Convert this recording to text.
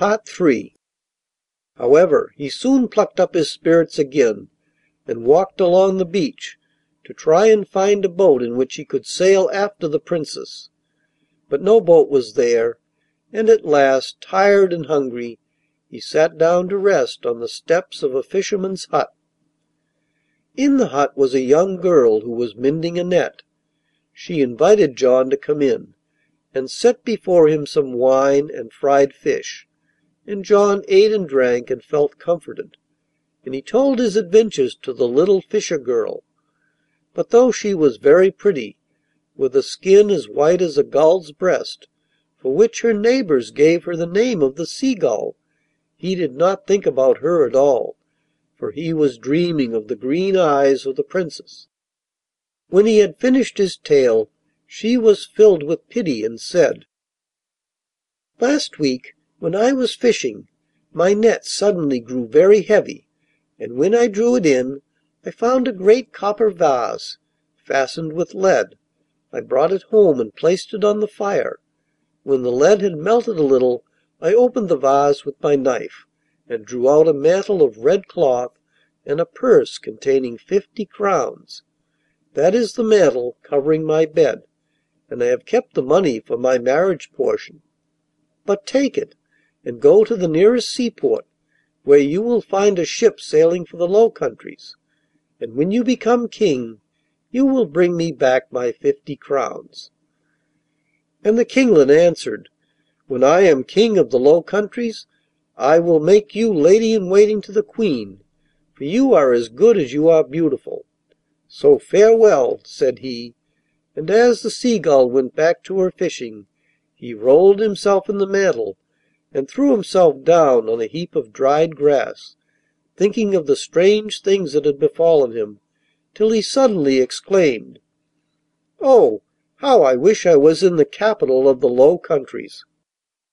III However, he soon plucked up his spirits again, and walked along the beach to try and find a boat in which he could sail after the Princess. But no boat was there, and at last, tired and hungry, he sat down to rest on the steps of a fisherman's hut. In the hut was a young girl who was mending a net. She invited John to come in, and set before him some wine and fried fish, and John ate and drank and felt comforted, and he told his adventures to the little fisher girl. But though she was very pretty, with a skin as white as a gull's breast, for which her neighbours gave her the name of the Seagull, he did not think about her at all, for he was dreaming of the green eyes of the Princess. When he had finished his tale she was filled with pity and said: 'Last week when I was fishing my net suddenly grew very heavy, and when I drew it in I found a great copper vase fastened with lead. I brought it home and placed it on the fire. When the lead had melted a little I opened the vase with my knife and drew out a mantle of red cloth and a purse containing fifty crowns. That is the mantle covering my bed, and I have kept the money for my marriage portion. But take it and go to the nearest seaport, where you will find a ship sailing for the Low Countries, and when you become King you will bring me back my fifty crowns.' And the Kinglet answered: 'When I am King of the Low Countries I will make you lady in waiting to the Queen, for you are as good as you are beautiful. So farewell,' said he, and as the Seagull went back to her fishing he rolled himself in the mantle and threw himself down on a heap of dried grass, thinking of the strange things that had befallen him, till he suddenly exclaimed: 'Oh, how I wish I was in the capital of the Low Countries!